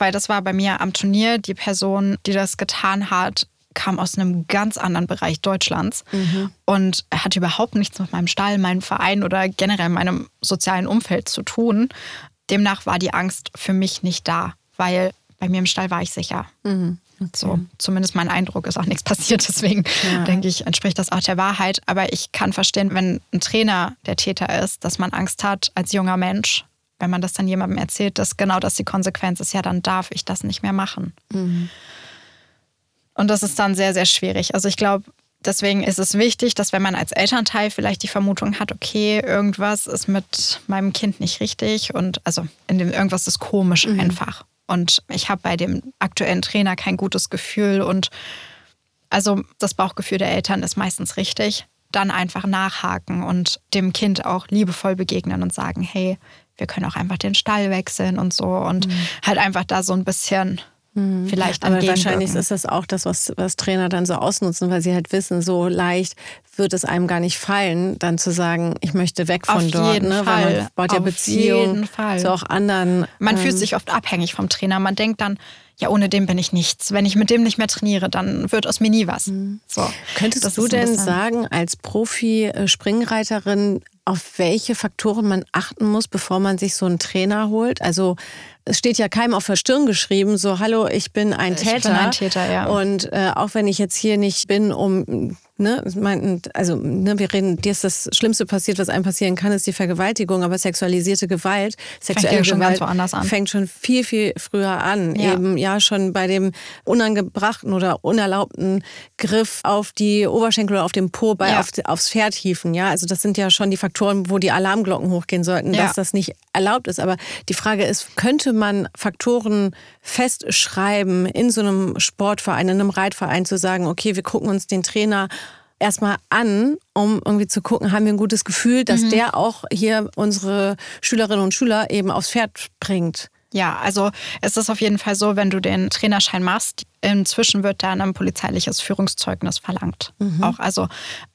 weil das war bei mir am Turnier. Die Person, die das getan hat, kam aus einem ganz anderen Bereich Deutschlands mhm. und hat überhaupt nichts mit meinem Stall, meinem Verein oder generell meinem sozialen Umfeld zu tun. Demnach war die Angst für mich nicht da, weil bei mir im Stall war ich sicher. Mhm. Okay. So, zumindest mein Eindruck ist auch nichts passiert. Deswegen ja. denke ich, entspricht das auch der Wahrheit. Aber ich kann verstehen, wenn ein Trainer der Täter ist, dass man Angst hat als junger Mensch, wenn man das dann jemandem erzählt, dass genau das die Konsequenz ist, ja, dann darf ich das nicht mehr machen. Mhm. Und das ist dann sehr, sehr schwierig. Also ich glaube, deswegen ist es wichtig, dass wenn man als Elternteil vielleicht die Vermutung hat, okay, irgendwas ist mit meinem Kind nicht richtig und also in dem irgendwas ist komisch mhm. einfach. Und ich habe bei dem aktuellen Trainer kein gutes Gefühl und also das Bauchgefühl der Eltern ist meistens richtig. Dann einfach nachhaken und dem Kind auch liebevoll begegnen und sagen, hey, wir können auch einfach den Stall wechseln und so und mhm. halt einfach da so ein bisschen mhm. vielleicht Aber wahrscheinlich ist das auch das, was, was Trainer dann so ausnutzen, weil sie halt wissen, so leicht wird es einem gar nicht fallen, dann zu sagen, ich möchte weg von Auf dort. Jeden ne? Fall. Weil man baut ja Auf Beziehungen zu auch anderen. Man ähm, fühlt sich oft abhängig vom Trainer. Man denkt dann, ja, ohne den bin ich nichts. Wenn ich mit dem nicht mehr trainiere, dann wird aus mir nie was. Mhm. So. Könntest du denn sagen, als Profi-Springreiterin, auf welche Faktoren man achten muss, bevor man sich so einen Trainer holt? Also es steht ja keinem auf der Stirn geschrieben, so hallo, ich bin ein Täter. Ich bin ein Täter, ja. Und äh, auch wenn ich jetzt hier nicht bin, um Ne, also ne, wir reden, dir ist das Schlimmste passiert, was einem passieren kann, ist die Vergewaltigung, aber sexualisierte Gewalt, sexuelle fängt Gewalt schon ganz an. fängt schon viel, viel früher an. Ja. Eben ja schon bei dem unangebrachten oder unerlaubten Griff auf die Oberschenkel oder auf den Po bei ja. auf, aufs Pferd hieven. Ja, also das sind ja schon die Faktoren, wo die Alarmglocken hochgehen sollten, ja. dass das nicht erlaubt ist. Aber die Frage ist, könnte man Faktoren festschreiben in so einem Sportverein, in einem Reitverein zu sagen, okay, wir gucken uns den Trainer erstmal an, um irgendwie zu gucken, haben wir ein gutes Gefühl, dass mhm. der auch hier unsere Schülerinnen und Schüler eben aufs Pferd bringt. Ja, also es ist auf jeden Fall so, wenn du den Trainerschein machst, inzwischen wird dann ein polizeiliches Führungszeugnis verlangt. Mhm. Auch also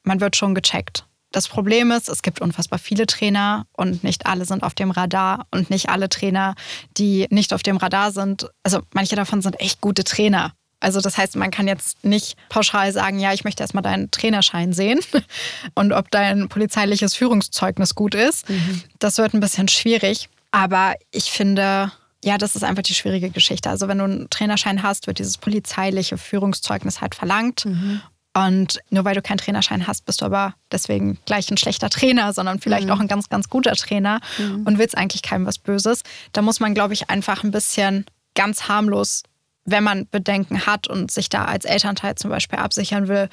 man wird schon gecheckt. Das Problem ist, es gibt unfassbar viele Trainer und nicht alle sind auf dem Radar und nicht alle Trainer, die nicht auf dem Radar sind, also manche davon sind echt gute Trainer. Also das heißt, man kann jetzt nicht pauschal sagen, ja, ich möchte erstmal deinen Trainerschein sehen und ob dein polizeiliches Führungszeugnis gut ist. Mhm. Das wird ein bisschen schwierig. Aber ich finde, ja, das ist einfach die schwierige Geschichte. Also wenn du einen Trainerschein hast, wird dieses polizeiliche Führungszeugnis halt verlangt. Mhm. Und nur weil du keinen Trainerschein hast, bist du aber deswegen gleich ein schlechter Trainer, sondern vielleicht mhm. auch ein ganz, ganz guter Trainer mhm. und willst eigentlich keinem was Böses. Da muss man, glaube ich, einfach ein bisschen ganz harmlos, wenn man Bedenken hat und sich da als Elternteil zum Beispiel absichern will,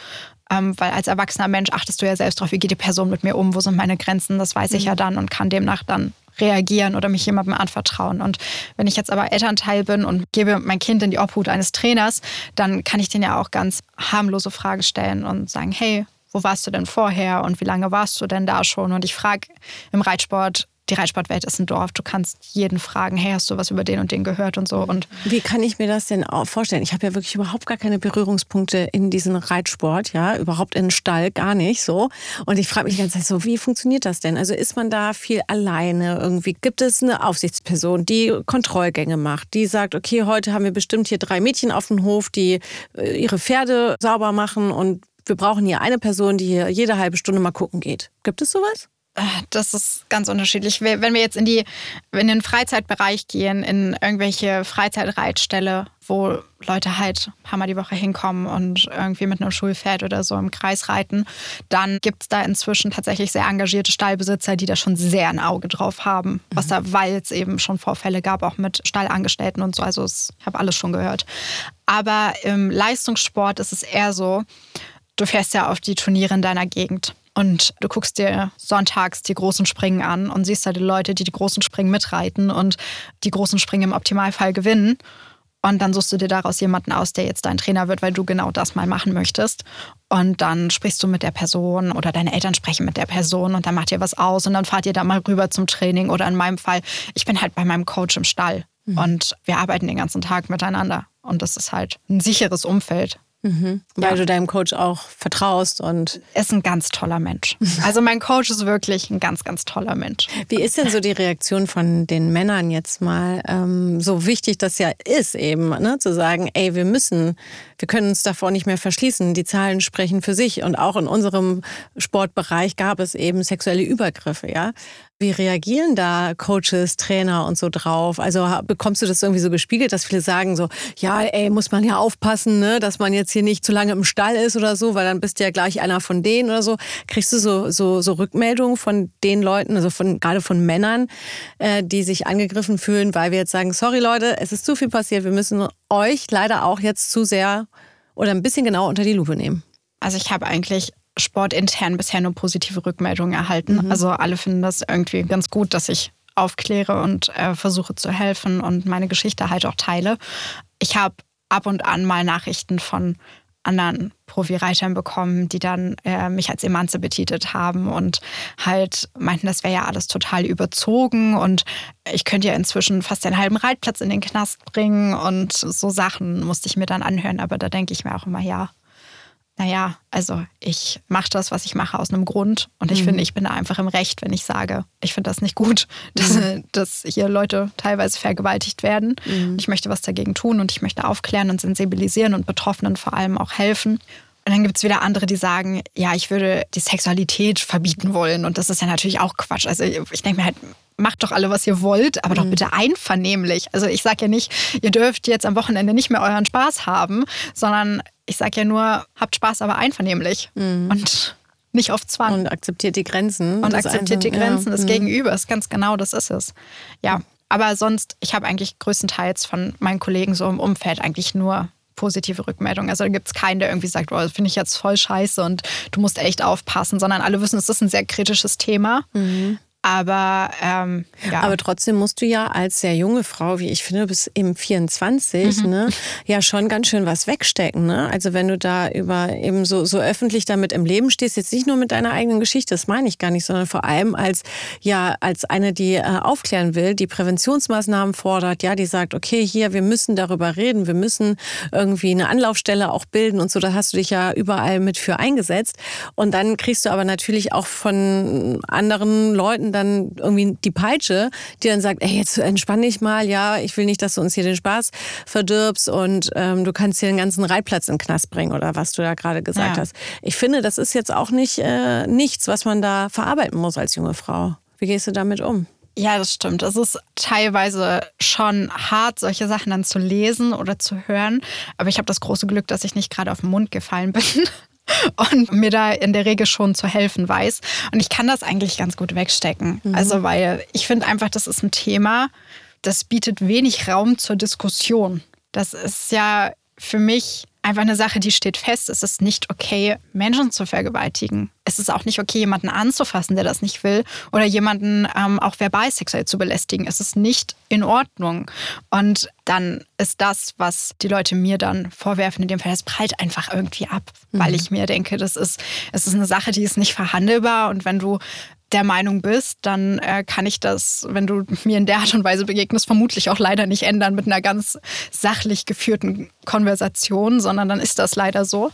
ähm, weil als erwachsener Mensch achtest du ja selbst drauf, wie geht die Person mit mir um, wo sind meine Grenzen, das weiß ich mhm. ja dann und kann demnach dann reagieren oder mich jemandem anvertrauen. Und wenn ich jetzt aber Elternteil bin und gebe mein Kind in die Obhut eines Trainers, dann kann ich den ja auch ganz harmlose Fragen stellen und sagen, hey, wo warst du denn vorher und wie lange warst du denn da schon? Und ich frage im Reitsport die Reitsportwelt ist ein Dorf. Du kannst jeden fragen, hey, hast du was über den und den gehört und so. Und Wie kann ich mir das denn auch vorstellen? Ich habe ja wirklich überhaupt gar keine Berührungspunkte in diesen Reitsport, ja, überhaupt in den Stall, gar nicht so. Und ich frage mich die ganze Zeit so, wie funktioniert das denn? Also ist man da viel alleine irgendwie? Gibt es eine Aufsichtsperson, die Kontrollgänge macht, die sagt, okay, heute haben wir bestimmt hier drei Mädchen auf dem Hof, die äh, ihre Pferde sauber machen und wir brauchen hier eine Person, die hier jede halbe Stunde mal gucken geht. Gibt es sowas? Das ist ganz unterschiedlich. Wenn wir jetzt in, die, in den Freizeitbereich gehen, in irgendwelche Freizeitreitställe, wo Leute halt ein paar Mal die Woche hinkommen und irgendwie mit einem Schulpferd oder so im Kreis reiten, dann gibt es da inzwischen tatsächlich sehr engagierte Stallbesitzer, die da schon sehr ein Auge drauf haben, was mhm. da, weil es eben schon Vorfälle gab, auch mit Stallangestellten und so. Also ich habe alles schon gehört. Aber im Leistungssport ist es eher so, du fährst ja auf die Turniere in deiner Gegend. Und du guckst dir sonntags die großen Springen an und siehst da die Leute, die die großen Springen mitreiten und die großen Springen im Optimalfall gewinnen. Und dann suchst du dir daraus jemanden aus, der jetzt dein Trainer wird, weil du genau das mal machen möchtest. Und dann sprichst du mit der Person oder deine Eltern sprechen mit der Person und dann macht ihr was aus und dann fahrt ihr da mal rüber zum Training. Oder in meinem Fall, ich bin halt bei meinem Coach im Stall mhm. und wir arbeiten den ganzen Tag miteinander. Und das ist halt ein sicheres Umfeld. Mhm. Weil ja. du deinem Coach auch vertraust und. Er ist ein ganz toller Mensch. Also mein Coach ist wirklich ein ganz, ganz toller Mensch. Wie ist denn so die Reaktion von den Männern jetzt mal? Ähm, so wichtig das ja ist eben, ne? zu sagen, ey, wir müssen, wir können uns davor nicht mehr verschließen. Die Zahlen sprechen für sich. Und auch in unserem Sportbereich gab es eben sexuelle Übergriffe, ja. Wie reagieren da Coaches, Trainer und so drauf? Also bekommst du das irgendwie so gespiegelt, dass viele sagen so, ja, ey, muss man ja aufpassen, ne, dass man jetzt hier nicht zu lange im Stall ist oder so, weil dann bist du ja gleich einer von denen oder so. Kriegst du so, so, so Rückmeldungen von den Leuten, also von, gerade von Männern, äh, die sich angegriffen fühlen, weil wir jetzt sagen, sorry Leute, es ist zu viel passiert, wir müssen euch leider auch jetzt zu sehr oder ein bisschen genau unter die Lupe nehmen? Also ich habe eigentlich sportintern bisher nur positive Rückmeldungen erhalten. Mhm. Also alle finden das irgendwie ganz gut, dass ich aufkläre und äh, versuche zu helfen und meine Geschichte halt auch teile. Ich habe ab und an mal Nachrichten von anderen Profireitern bekommen, die dann äh, mich als Emanze betitelt haben und halt meinten, das wäre ja alles total überzogen und ich könnte ja inzwischen fast den halben Reitplatz in den Knast bringen und so Sachen musste ich mir dann anhören, aber da denke ich mir auch immer, ja, naja, also ich mache das, was ich mache, aus einem Grund. Und ich mhm. finde, ich bin da einfach im Recht, wenn ich sage, ich finde das nicht gut, dass, mhm. dass hier Leute teilweise vergewaltigt werden. Mhm. Ich möchte was dagegen tun und ich möchte aufklären und sensibilisieren und Betroffenen vor allem auch helfen. Und dann gibt es wieder andere, die sagen, ja, ich würde die Sexualität verbieten wollen. Und das ist ja natürlich auch Quatsch. Also ich denke mir halt, macht doch alle, was ihr wollt, aber mhm. doch bitte einvernehmlich. Also ich sage ja nicht, ihr dürft jetzt am Wochenende nicht mehr euren Spaß haben, sondern ich sage ja nur, habt Spaß, aber einvernehmlich. Mhm. Und nicht auf Zwang. Und akzeptiert die Grenzen. Und akzeptiert die Grenzen ja. des mhm. Gegenübers. Ganz genau, das ist es. Ja, aber sonst, ich habe eigentlich größtenteils von meinen Kollegen so im Umfeld eigentlich nur positive Rückmeldungen. Also da gibt es keinen, der irgendwie sagt, oh, das finde ich jetzt voll scheiße und du musst echt aufpassen, sondern alle wissen, es ist ein sehr kritisches Thema. Mhm. Aber ähm, ja. Aber trotzdem musst du ja als sehr junge Frau, wie ich finde, bis eben 24, mhm. ne, ja schon ganz schön was wegstecken. Ne? Also wenn du da über eben so, so öffentlich damit im Leben stehst, jetzt nicht nur mit deiner eigenen Geschichte, das meine ich gar nicht, sondern vor allem als ja als eine, die äh, aufklären will, die Präventionsmaßnahmen fordert, ja, die sagt, okay, hier, wir müssen darüber reden, wir müssen irgendwie eine Anlaufstelle auch bilden und so, da hast du dich ja überall mit für eingesetzt. Und dann kriegst du aber natürlich auch von anderen Leuten dann irgendwie die Peitsche, die dann sagt, ey, jetzt entspann dich mal, ja, ich will nicht, dass du uns hier den Spaß verdirbst und ähm, du kannst hier den ganzen Reitplatz in den Knast bringen oder was du da gerade gesagt ja. hast. Ich finde, das ist jetzt auch nicht äh, nichts, was man da verarbeiten muss als junge Frau. Wie gehst du damit um? Ja, das stimmt. Es ist teilweise schon hart, solche Sachen dann zu lesen oder zu hören. Aber ich habe das große Glück, dass ich nicht gerade auf den Mund gefallen bin und mir da in der Regel schon zu helfen weiß. Und ich kann das eigentlich ganz gut wegstecken. Mhm. Also, weil ich finde einfach, das ist ein Thema, das bietet wenig Raum zur Diskussion. Das ist ja für mich einfach eine Sache, die steht fest. Es ist nicht okay, Menschen zu vergewaltigen. Es ist auch nicht okay, jemanden anzufassen, der das nicht will, oder jemanden ähm, auch verbal sexuell zu belästigen. Es ist nicht in Ordnung. Und dann ist das, was die Leute mir dann vorwerfen, in dem Fall, das prallt einfach irgendwie ab, mhm. weil ich mir denke, das ist, es ist eine Sache, die ist nicht verhandelbar. Und wenn du der Meinung bist, dann äh, kann ich das, wenn du mir in der Art und Weise begegnest, vermutlich auch leider nicht ändern mit einer ganz sachlich geführten Konversation, sondern dann ist das leider so.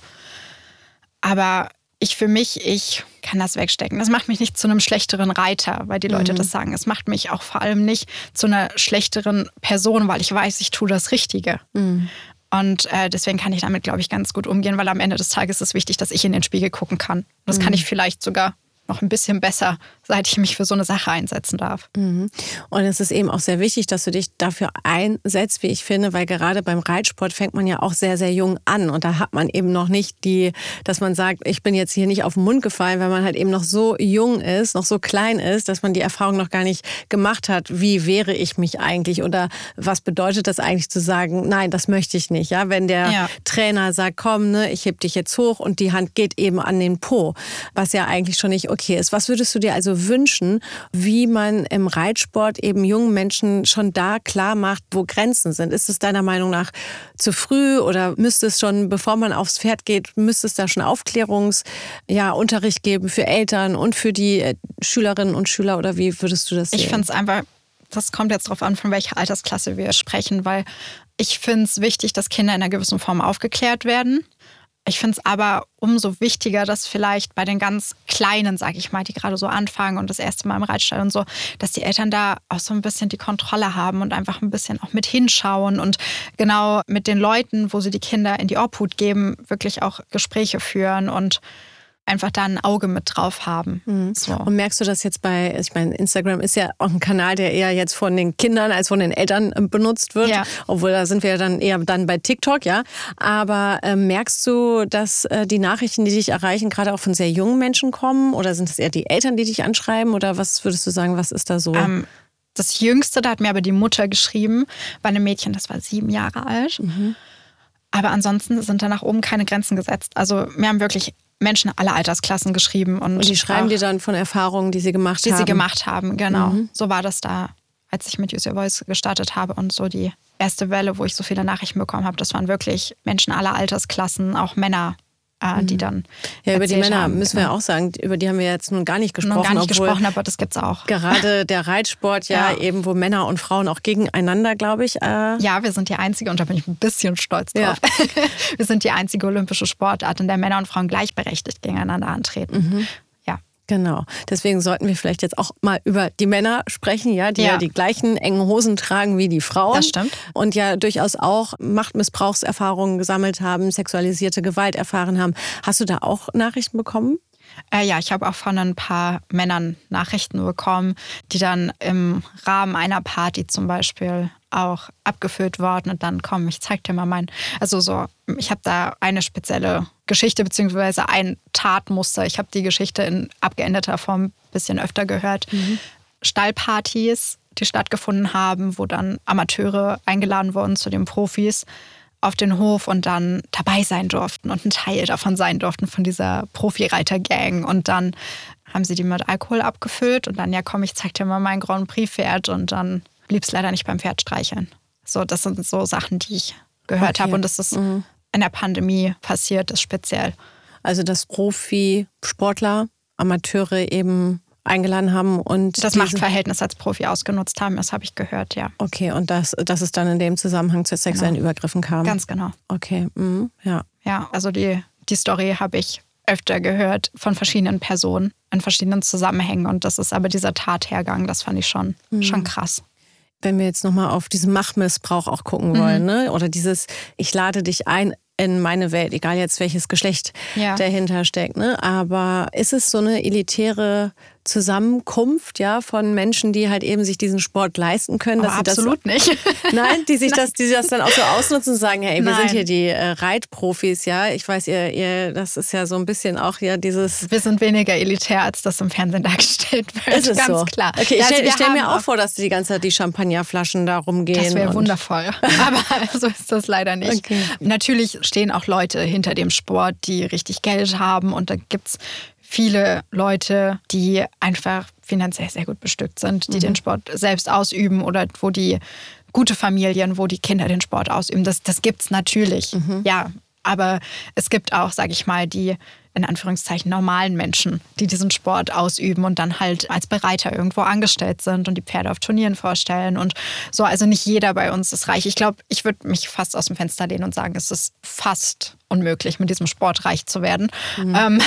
Aber ich für mich, ich kann das wegstecken. Das macht mich nicht zu einem schlechteren Reiter, weil die Leute mhm. das sagen. Es macht mich auch vor allem nicht zu einer schlechteren Person, weil ich weiß, ich tue das Richtige. Mhm. Und äh, deswegen kann ich damit, glaube ich, ganz gut umgehen, weil am Ende des Tages ist es wichtig, dass ich in den Spiegel gucken kann. das mhm. kann ich vielleicht sogar noch ein bisschen besser, seit ich mich für so eine Sache einsetzen darf. Mhm. Und es ist eben auch sehr wichtig, dass du dich dafür einsetzt, wie ich finde, weil gerade beim Reitsport fängt man ja auch sehr, sehr jung an. Und da hat man eben noch nicht die, dass man sagt, ich bin jetzt hier nicht auf den Mund gefallen, weil man halt eben noch so jung ist, noch so klein ist, dass man die Erfahrung noch gar nicht gemacht hat, wie wehre ich mich eigentlich oder was bedeutet das eigentlich zu sagen, nein, das möchte ich nicht. Ja, wenn der ja. Trainer sagt, komm, ne, ich heb dich jetzt hoch und die Hand geht eben an den Po, was ja eigentlich schon nicht okay ist. Was würdest du dir also wünschen, wie man im Reitsport eben jungen Menschen schon da klar macht, wo Grenzen sind? Ist es deiner Meinung nach zu früh oder müsste es schon, bevor man aufs Pferd geht, müsste es da schon Aufklärungsunterricht ja, geben für Eltern und für die äh, Schülerinnen und Schüler oder wie würdest du das sehen? Ich finde es einfach das kommt jetzt darauf an, von welcher Altersklasse wir sprechen, weil ich finde es wichtig, dass Kinder in einer gewissen Form aufgeklärt werden. Ich finde es aber umso wichtiger, dass vielleicht bei den ganz Kleinen, sage ich mal, die gerade so anfangen und das erste Mal im Reitstall und so, dass die Eltern da auch so ein bisschen die Kontrolle haben und einfach ein bisschen auch mit hinschauen und genau mit den Leuten, wo sie die Kinder in die Obhut geben, wirklich auch Gespräche führen und einfach da ein Auge mit drauf haben. Mhm. So. Und merkst du das jetzt bei, ich meine, Instagram ist ja auch ein Kanal, der eher jetzt von den Kindern als von den Eltern äh, benutzt wird, ja. obwohl da sind wir ja dann eher dann bei TikTok, ja. Aber äh, merkst du, dass äh, die Nachrichten, die dich erreichen, gerade auch von sehr jungen Menschen kommen oder sind es eher die Eltern, die dich anschreiben oder was würdest du sagen, was ist da so? Ähm, das Jüngste, da hat mir aber die Mutter geschrieben, war ein Mädchen, das war sieben Jahre alt. Mhm. Aber ansonsten sind da nach oben keine Grenzen gesetzt. Also mir haben wirklich Menschen aller Altersklassen geschrieben. Und, und die schreiben dir dann von Erfahrungen, die sie gemacht die haben? Die sie gemacht haben, genau. Mhm. So war das da, als ich mit Use Your Voice gestartet habe und so die erste Welle, wo ich so viele Nachrichten bekommen habe. Das waren wirklich Menschen aller Altersklassen, auch Männer, äh, die mhm. dann. Ja, über die Männer haben, müssen genau. wir auch sagen, über die haben wir jetzt nun gar nicht gesprochen. Nun gar nicht gesprochen, aber das gibt es auch. Gerade der Reitsport ja, ja, eben, wo Männer und Frauen auch gegeneinander, glaube ich. Äh ja, wir sind die einzige, und da bin ich ein bisschen stolz drauf. Ja. wir sind die einzige olympische Sportart, in der Männer und Frauen gleichberechtigt gegeneinander antreten. Mhm. Genau. Deswegen sollten wir vielleicht jetzt auch mal über die Männer sprechen, ja, die ja, ja die gleichen engen Hosen tragen wie die Frauen. Das stimmt. Und ja durchaus auch Machtmissbrauchserfahrungen gesammelt haben, sexualisierte Gewalt erfahren haben. Hast du da auch Nachrichten bekommen? Äh, ja, ich habe auch von ein paar Männern Nachrichten bekommen, die dann im Rahmen einer Party zum Beispiel auch abgefüllt worden und dann komm, ich zeig dir mal mein. Also so, ich habe da eine spezielle Geschichte beziehungsweise ein Tatmuster. Ich habe die Geschichte in abgeänderter Form ein bisschen öfter gehört. Mhm. Stallpartys, die stattgefunden haben, wo dann Amateure eingeladen wurden zu den Profis auf den Hof und dann dabei sein durften und ein Teil davon sein durften von dieser Profireiter-Gang. Und dann haben sie die mit Alkohol abgefüllt und dann, ja komm, ich zeig dir mal mein Grand Prix-Pferd und dann blieb es leider nicht beim Pferd streicheln. So, das sind so Sachen, die ich gehört okay. habe und das ist mhm. in der Pandemie passiert, ist speziell. Also, dass Profisportler, Amateure eben eingeladen haben und das Machtverhältnis als Profi ausgenutzt haben, das habe ich gehört, ja. Okay, und dass, dass es dann in dem Zusammenhang zu sexuellen genau. Übergriffen kam. Ganz genau. Okay, mhm. ja. Ja, also die, die Story habe ich öfter gehört von verschiedenen Personen in verschiedenen Zusammenhängen und das ist aber dieser Tathergang, das fand ich schon, mhm. schon krass wenn wir jetzt nochmal auf diesen Machtmissbrauch auch gucken wollen, mhm. ne? oder dieses, ich lade dich ein in meine Welt, egal jetzt welches Geschlecht ja. dahinter steckt. Ne? Aber ist es so eine elitäre Zusammenkunft ja von Menschen, die halt eben sich diesen Sport leisten können. Absolut das, nicht. Nein, die sich Nein. das, die das dann auch so ausnutzen und sagen, hey, wir Nein. sind hier die äh, Reitprofis, ja. Ich weiß, ihr, ihr, das ist ja so ein bisschen auch ja dieses. Wir sind weniger elitär, als das im Fernsehen dargestellt wird. Ist es ganz so? klar. Okay, ich stelle stell mir auch vor, dass die ganze Zeit die Champagnerflaschen da rumgehen. Das wäre wundervoll. Aber so ist das leider nicht. Okay. Natürlich stehen auch Leute hinter dem Sport, die richtig Geld haben und da gibt es viele Leute, die einfach finanziell sehr gut bestückt sind, die mhm. den Sport selbst ausüben oder wo die gute Familien, wo die Kinder den Sport ausüben. Das, das gibt es natürlich, mhm. ja. Aber es gibt auch, sage ich mal, die in Anführungszeichen normalen Menschen, die diesen Sport ausüben und dann halt als Bereiter irgendwo angestellt sind und die Pferde auf Turnieren vorstellen und so. Also nicht jeder bei uns ist reich. Ich glaube, ich würde mich fast aus dem Fenster lehnen und sagen, es ist fast unmöglich, mit diesem Sport reich zu werden. Mhm. Ähm,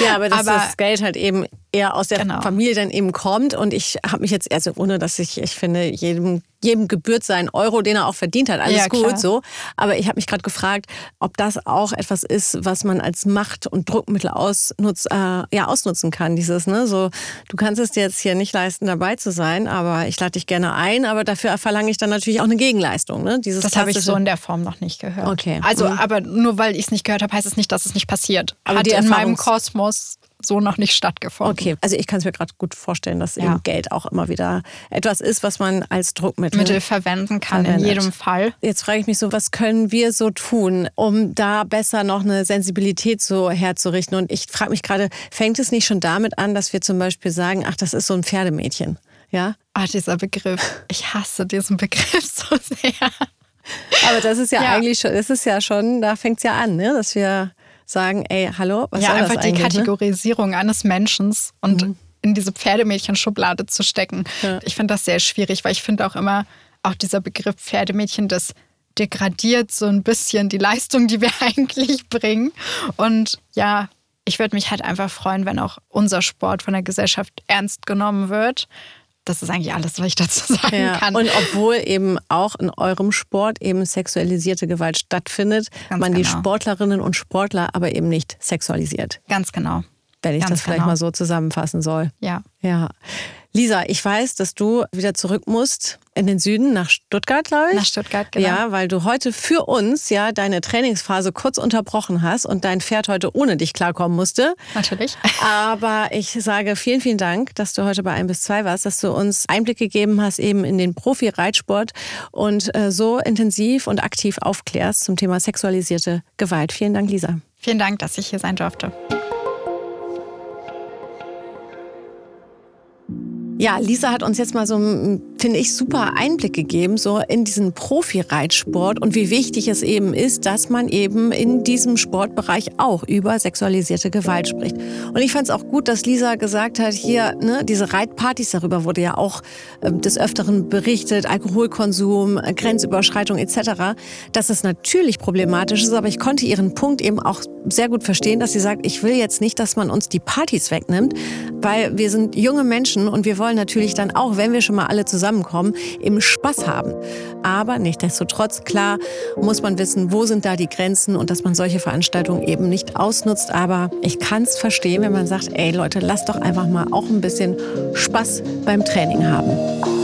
ja, aber dass aber, das Geld halt eben eher aus der genau. Familie dann eben kommt. Und ich habe mich jetzt, also ohne dass ich, ich finde, jedem, jedem gebührt sein Euro, den er auch verdient hat. Alles ja, gut klar. so. Aber ich habe mich gerade gefragt, ob das auch etwas ist, was man als Macht und Druckmittel ausnutz, äh, ja, ausnutzen kann. Dieses, ne, so, du kannst es dir jetzt hier nicht leisten, dabei zu sein, aber ich lade dich gerne ein, aber dafür verlange ich dann natürlich auch eine Gegenleistung. Ne? Dieses das habe ich so in der Form noch nicht gehört. Okay. Also, mhm. aber nur weil ich es nicht gehört habe, heißt es nicht, dass es nicht passiert. Aber Hat in meinem Kosmos so noch nicht stattgefunden. Okay, also ich kann es mir gerade gut vorstellen, dass ja. eben Geld auch immer wieder etwas ist, was man als Druckmittel Mittel verwenden kann, verwendet. in jedem Fall. Jetzt frage ich mich so, was können wir so tun, um da besser noch eine Sensibilität so herzurichten? Und ich frage mich gerade, fängt es nicht schon damit an, dass wir zum Beispiel sagen, ach, das ist so ein Pferdämädchen? Ja? Ah, dieser Begriff. Ich hasse diesen Begriff so sehr. Aber das ist ja, ja. eigentlich schon, das ist ja schon, da fängt es ja an, ne? dass wir sagen, ey, hallo, was ja, soll einfach das die ne? Kategorisierung ne? eines Menschen und mhm. in diese Pferdemädchen-Schublade zu stecken. Ja. Ich finde das sehr schwierig, weil ich finde auch immer, auch dieser Begriff Pferdemädchen, das degradiert so ein bisschen die Leistung, die wir eigentlich bringen. Und ja, ich würde mich halt einfach freuen, wenn auch unser Sport von der Gesellschaft ernst genommen wird das ist eigentlich alles, was ich dazu sagen ja. kann. Und obwohl eben auch in eurem Sport eben sexualisierte Gewalt stattfindet, Ganz man genau. die Sportlerinnen und Sportler aber eben nicht sexualisiert. Ganz genau. Wenn ich Ganz das vielleicht genau. mal so zusammenfassen soll. Ja. Ja. Lisa, ich weiß, dass du wieder zurück musst in den Süden, nach Stuttgart, glaube ich. Nach Stuttgart, genau. Ja, weil du heute für uns ja deine Trainingsphase kurz unterbrochen hast und dein Pferd heute ohne dich klarkommen musste. Natürlich. Aber ich sage vielen, vielen Dank, dass du heute bei 1 bis 2 warst, dass du uns Einblick gegeben hast eben in den Profi-Reitsport und äh, so intensiv und aktiv aufklärst zum Thema sexualisierte Gewalt. Vielen Dank, Lisa. Vielen Dank, dass ich hier sein durfte. Ja, Lisa hat uns jetzt mal so, finde ich, super Einblick gegeben, so in diesen Profi-Reitsport und wie wichtig es eben ist, dass man eben in diesem Sportbereich auch über sexualisierte Gewalt spricht. Und ich fand es auch gut, dass Lisa gesagt hat, hier, ne, diese Reitpartys, darüber wurde ja auch äh, des Öfteren berichtet, Alkoholkonsum, Grenzüberschreitung etc., dass es natürlich problematisch ist, aber ich konnte ihren Punkt eben auch sehr gut verstehen, dass sie sagt, ich will jetzt nicht, dass man uns die Partys wegnimmt, weil wir sind junge Menschen und wir wollen natürlich dann auch, wenn wir schon mal alle zusammenkommen, eben Spaß haben. Aber nichtsdestotrotz, klar, muss man wissen, wo sind da die Grenzen und dass man solche Veranstaltungen eben nicht ausnutzt. Aber ich kann es verstehen, wenn man sagt, ey Leute, lasst doch einfach mal auch ein bisschen Spaß beim Training haben.